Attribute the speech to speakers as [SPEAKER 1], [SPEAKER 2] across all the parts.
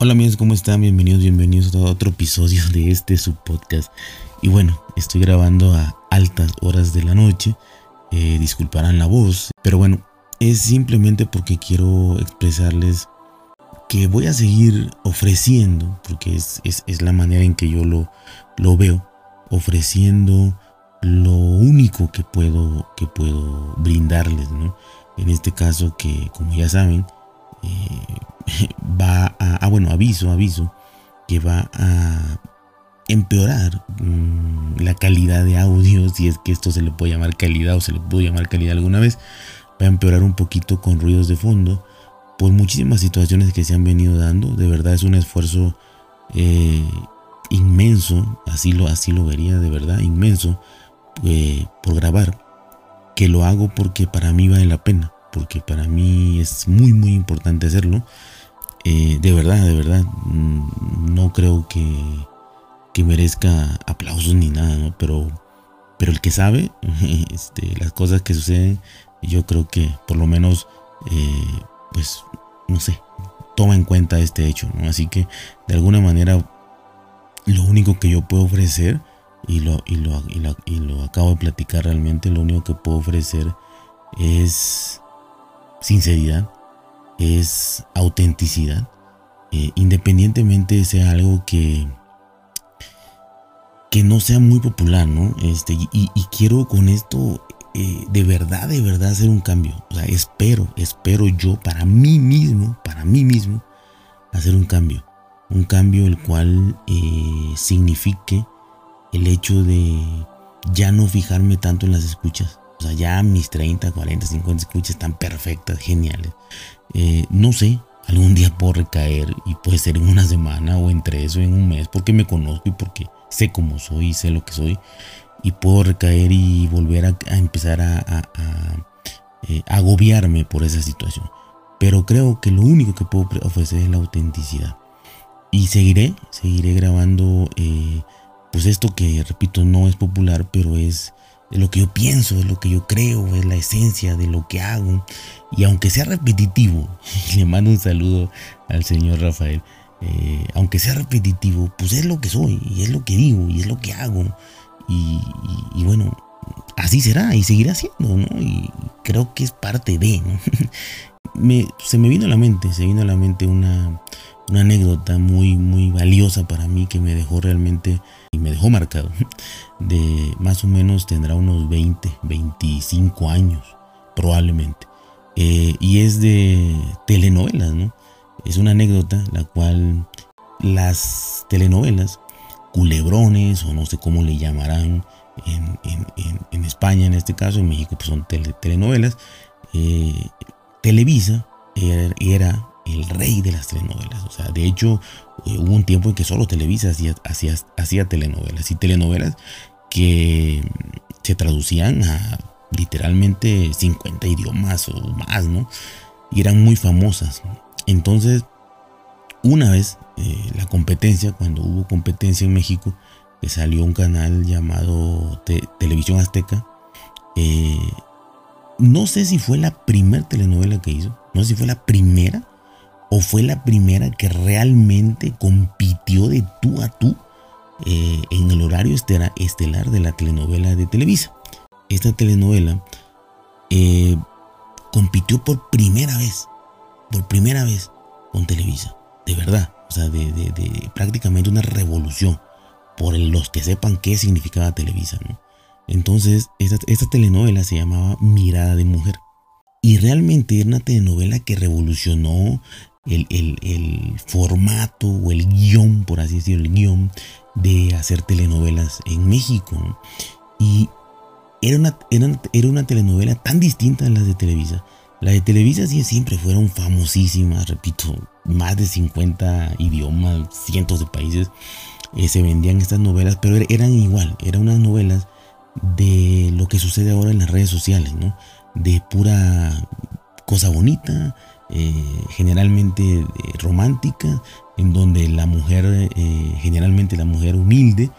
[SPEAKER 1] Hola amigos, ¿cómo están? Bienvenidos, bienvenidos a otro episodio de este subpodcast. Y bueno, estoy grabando a altas horas de la noche. Eh, disculparán la voz, pero bueno, es simplemente porque quiero expresarles que voy a seguir ofreciendo, porque es, la manera en que yo lo, lo veo, ofreciendo lo único que puedo, que puedo brindarles, ¿no? En este caso que, como ya saben, eh, va a, ah, bueno, aviso, aviso, que va a empeorar mm, la calidad de audio, si es que esto se le puede llamar calidad o se le puede llamar calidad alguna vez, va a empeorar un poquito con ruidos de fondo por muchísimas situaciones que se han venido dando. De verdad es un esfuerzo eh, inmenso, así lo, así lo vería, de verdad, inmenso, eh, por grabar, que lo hago porque para mí vale la pena, porque para mí es muy, muy importante hacerlo. Eh, de verdad, de verdad, mm, no creo que, que merezca aplausos ni nada, Pero, pero el que sabe este, las cosas que suceden, yo creo que por lo menos, pues, no sé, toma en cuenta este hecho. Así que de alguna manera lo único que yo puedo ofrecer y lo, y lo, y lo, acabo de platicar realmente, lo único que puedo ofrecer es sinceridad, es autenticidad, eh, independientemente sea algo que que no sea muy popular, ¿no? Este, y, quiero con esto eh, de verdad, de verdad hacer un cambio. O sea, espero, espero yo para mí mismo, para mí mismo, hacer un cambio. Un cambio el cual eh, signifique el hecho de ya no fijarme tanto en las escuchas. O sea, ya mis 30, 40, 50 escuchas están perfectas, geniales. Eh, no sé, algún día puedo recaer y puede ser en una semana o en tres o en un mes porque me conozco y porque sé cómo soy y sé lo que soy y puedo recaer y volver a, empezar a, a, eh, agobiarme por esa situación. Pero creo que lo único que puedo ofrecer es la autenticidad. Y seguiré, seguiré grabando eh, pues esto que repito no es popular, pero es, lo que yo pienso, es lo que yo creo, es la esencia de lo que hago. Y aunque sea repetitivo, le mando un saludo al señor Rafael, eh, aunque sea repetitivo, pues es lo que soy, y es lo que digo, y es lo que hago. Y, bueno, así será y seguirá siendo, ¿no? Y creo que es parte de, ¿no? se me vino a la mente, se vino a la mente una, una anécdota muy, muy valiosa para mí que me dejó realmente y me dejó marcado. De más o menos tendrá unos 20, 25 años, probablemente. Eh, y es de telenovelas, ¿no? Es una anécdota la cual las telenovelas, culebrones o no sé cómo le llamarán en, en, España en este caso, en México pues son telenovelas. Eh, Televisa era, era el rey de las telenovelas. O sea, de hecho, eh, hubo un tiempo en que solo Televisa hacía, hacía, hacía telenovelas. Y telenovelas que se traducían a literalmente 50 idiomas o más, ¿no? Y eran muy famosas. Entonces, una vez, eh, la competencia, cuando hubo competencia en México, que salió un canal llamado Televisión Azteca, eh, no sé si fue la primera telenovela que hizo, no sé si fue la primera, o fue la primera que realmente compitió de tú a tú eh, en el horario estelar de la telenovela de Televisa. Esta telenovela eh, compitió por primera vez, por primera vez con Televisa, de verdad, o sea, de, prácticamente una revolución por los que sepan qué significaba Televisa. Entonces, esta telenovela se llamaba Mirada de Mujer. Y realmente era una telenovela que revolucionó el, formato o el guion, por así decirlo, el guion de hacer telenovelas en México. Y era una, era, una telenovela tan distinta a las de Televisa. Las de Televisa sí siempre fueron famosísimas, repito, más de 50 idiomas, cientos de países eh, se vendían estas novelas, pero eran igual, eran unas novelas de lo que sucede ahora en las redes sociales, ¿no? De pura cosa bonita, eh, generalmente eh, romántica, en donde la mujer, eh, generalmente la mujer humilde,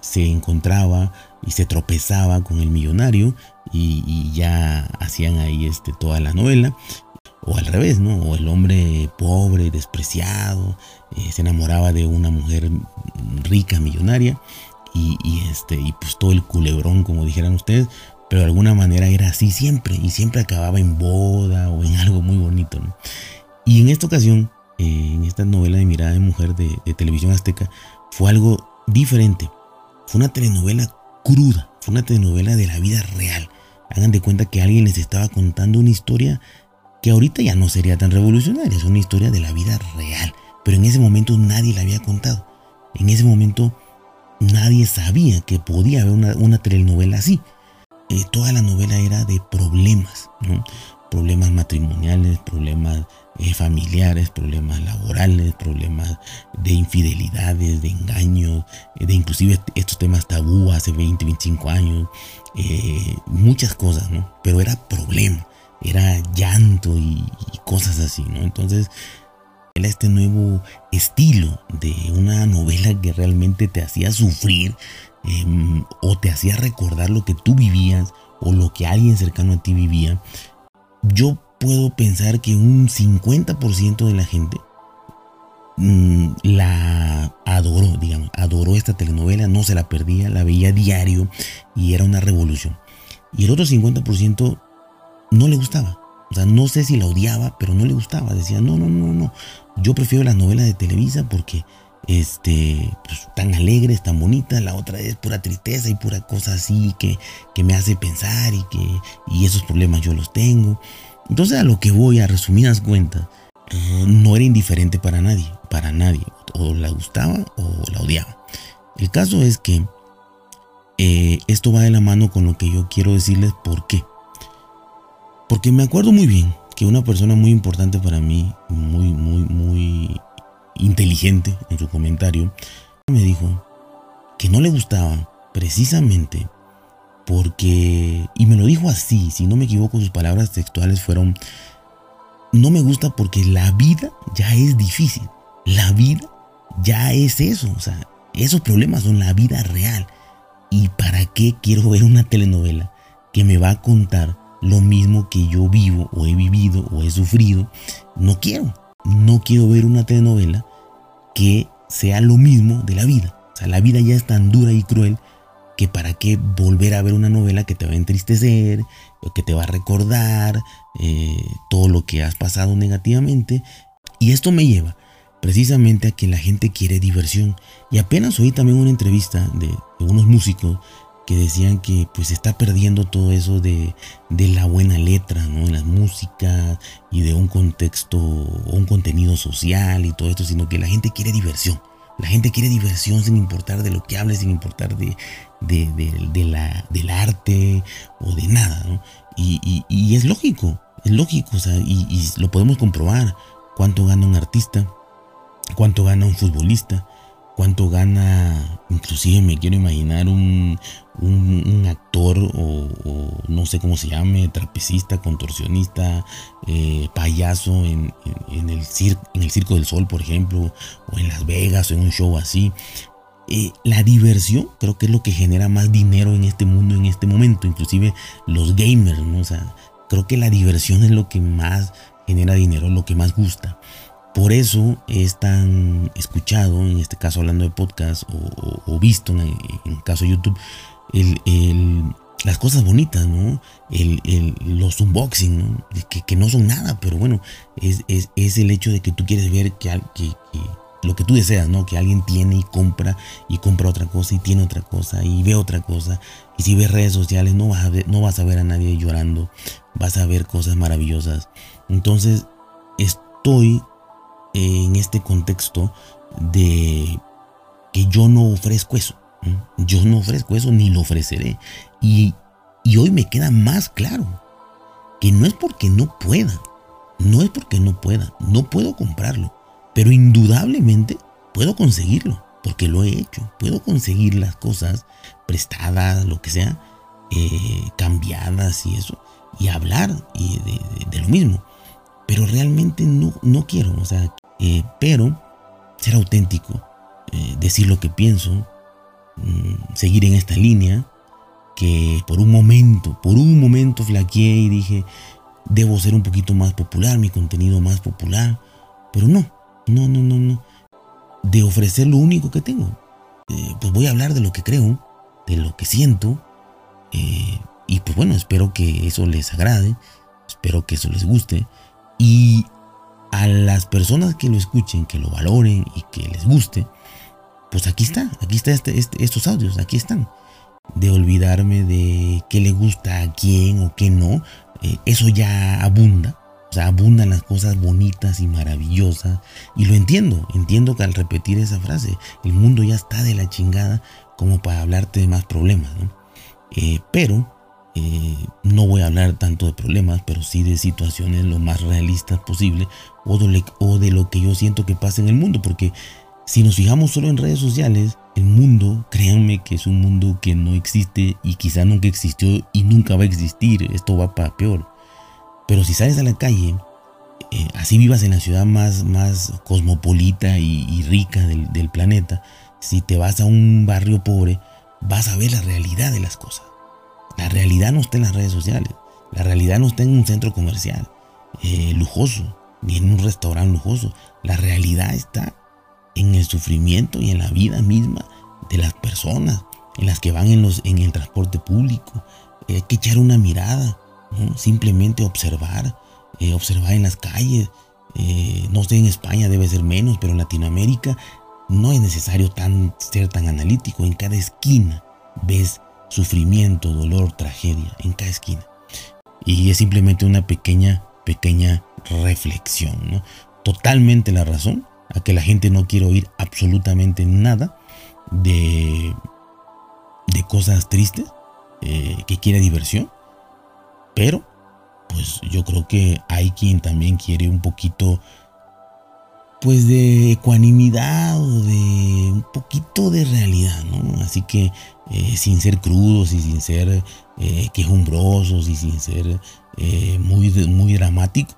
[SPEAKER 1] se encontraba y se tropezaba con el millonario y, ya hacían ahí este, toda la novela. O al revés, ¿no? O el hombre pobre despreciado, se enamoraba de una mujer rica, millonaria, y, este, y pues todo el culebrón, como dijeran ustedes, pero de alguna manera era así siempre, y siempre acababa en boda o en algo muy bonito. Y en esta ocasión, eh, en esta novela de Mirada de Mujer de, de televisión azteca, fue algo diferente. Fue una telenovela cruda, fue una telenovela de la vida real. Hagan de cuenta que alguien les estaba contando una historia que ahorita ya no sería tan revolucionaria, es una historia de la vida real. Pero en ese momento nadie la había contado. En ese momento nadie sabía que podía haber una, telenovela así. Eh, toda la novela era de problemas, problemas matrimoniales, problemas eh, familiares, problemas laborales, problemas de infidelidades, de engaños, eh, de inclusive estos temas tabú hace 20, 25 años, muchas cosas, ¿no? Pero era problema, era llanto y, cosas así, ¿no? Entonces, era este nuevo estilo de una novela que realmente te hacía sufrir em, o te hacía recordar lo que tú vivías o lo que alguien cercano a ti vivía. Yo puedo pensar que un 50% de la gente mm, la adoró, digamos, adoró esta telenovela, no se la perdía, la veía diario y era una revolución. Y el otro 50% no le gustaba. O sea, no sé si la odiaba, pero no le gustaba. Decía, no, no, no, no. Yo prefiero las novelas de Televisa porque este, pues, tan alegres, tan bonitas. La otra es pura tristeza y pura cosa así que, que me hace pensar y que y esos problemas yo los tengo. Entonces a lo que voy a resumidas cuentas, no era indiferente para nadie, para nadie. O la gustaba o la odiaba. El caso es que eh, esto va de la mano con lo que yo quiero decirles por qué. Porque me acuerdo muy bien que una persona muy importante para mí, muy, muy, muy inteligente en su comentario, me dijo que no le gustaba precisamente porque, y me lo dijo así, si no me equivoco, sus palabras textuales fueron, no me gusta porque la vida ya es difícil, la vida ya es eso, o sea, esos problemas son la vida real. ¿Y para qué quiero ver una telenovela que me va a contar lo mismo que yo vivo o he vivido o he sufrido? No quiero, no quiero ver una telenovela que sea lo mismo de la vida. O sea, la vida ya es tan dura y cruel que para qué volver a ver una novela que te va a entristecer, que te va a recordar eh, todo lo que has pasado negativamente. Y esto me lleva precisamente a que la gente quiere diversión. Y apenas oí también una entrevista de, unos músicos que decían que pues se está perdiendo todo eso de, de la buena letra, ¿no? En las músicas y de un contexto o un contenido social y todo esto, sino que la gente quiere diversión. La gente quiere diversión sin importar de lo que hable, sin importar de, de, la, del arte o de nada. ¿no? Y, es lógico, es lógico, o sea, y, y, lo podemos comprobar. Cuánto gana un artista, cuánto gana un futbolista, cuánto gana, inclusive me quiero imaginar un, un, actor o, no sé cómo se llame, trapecista, contorsionista, eh, payaso en, en, el en el Circo del Sol, por ejemplo, o en Las Vegas, o en un show así. Eh, la diversión creo que es lo que genera más dinero en este mundo, en este momento, inclusive los gamers, ¿no? O creo que la diversión es lo que más genera dinero, lo que más gusta. Por eso es tan escuchado, en este caso hablando de podcast o, visto en, el caso de YouTube, las cosas bonitas, ¿no? los unboxing, Que, no son nada, pero bueno, es, el hecho de que tú quieres ver que, que, lo que tú deseas, ¿no? Que alguien tiene y compra y compra otra cosa y tiene otra cosa y ve otra cosa. Y si ves redes sociales no vas a no vas a, ver a nadie llorando, vas a ver cosas maravillosas. Entonces estoy en este contexto de que yo no ofrezco eso. Yo no ofrezco eso ni lo ofreceré. Y, y hoy me queda más claro que no es porque no pueda. No es porque no pueda. No puedo comprarlo. Pero indudablemente puedo conseguirlo. Porque lo he hecho. Puedo conseguir las cosas prestadas, lo que sea, eh, cambiadas y eso. Y hablar y de, lo mismo. Pero realmente no, no quiero. O sea, eh, pero ser auténtico, eh, decir lo que pienso, mm, seguir en esta línea, que por un momento, por un momento flaqueé y dije, debo ser un poquito más popular, mi contenido más popular, Pero no, no, no, no, no. De ofrecer lo único que tengo. Eh, pues voy a hablar de lo que creo, de lo que siento. Y pues bueno, espero que eso les agrade. Espero que eso les guste. Y a las personas que lo escuchen, que lo valoren y que les guste, pues aquí está, aquí está este, este, estos audios, aquí están. De olvidarme de qué le gusta a quién o qué no, eh, eso ya abunda. O sea, abundan las cosas bonitas y maravillosas. Y lo entiendo, entiendo que al repetir esa frase, el mundo ya está de la chingada como para hablarte de más problemas, ¿no? Eh, pero eh, no voy a hablar tanto de problemas, pero sí de situaciones lo más realistas posible o de, lo que yo siento que pasa en el mundo, porque si nos fijamos solo en redes sociales, el mundo, créanme que es un mundo que no existe y quizá nunca existió y nunca va a existir, esto va para peor. Pero si sales a la calle, eh, así vivas en la ciudad más, cosmopolita y, rica del planeta, si te vas a un barrio pobre, vas a ver la realidad de las cosas. La realidad no está en las redes sociales. La realidad no está en un centro comercial eh, lujoso, ni en un restaurante lujoso. La realidad está en el sufrimiento y en la vida misma de las personas, en las que van en, los, en el transporte público. Eh, hay que echar una mirada, simplemente observar, eh, observar en las calles. no sé, en España debe ser menos, pero en Latinoamérica no es necesario tan, ser tan analítico. En cada esquina ves sufrimiento, dolor, tragedia en cada esquina. Y es simplemente una pequeña, pequeña reflexión, ¿no? Totalmente la razón a que la gente no quiere oír absolutamente nada de, de cosas tristes, eh, que quiere diversión, pero pues yo creo que hay quien también quiere un poquito pues de ecuanimidad o de un poquito de realidad, ¿no? Así que eh, sin ser crudos y sin ser eh, quejumbrosos y sin ser eh, muy, muy dramático,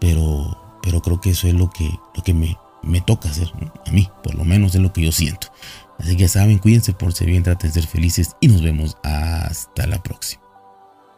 [SPEAKER 1] pero, pero creo que eso es lo que, lo que me, me toca hacer, a mí, por lo menos es lo que yo siento. Así que ya saben, cuídense, por ser bien, traten de ser felices y nos vemos hasta la próxima.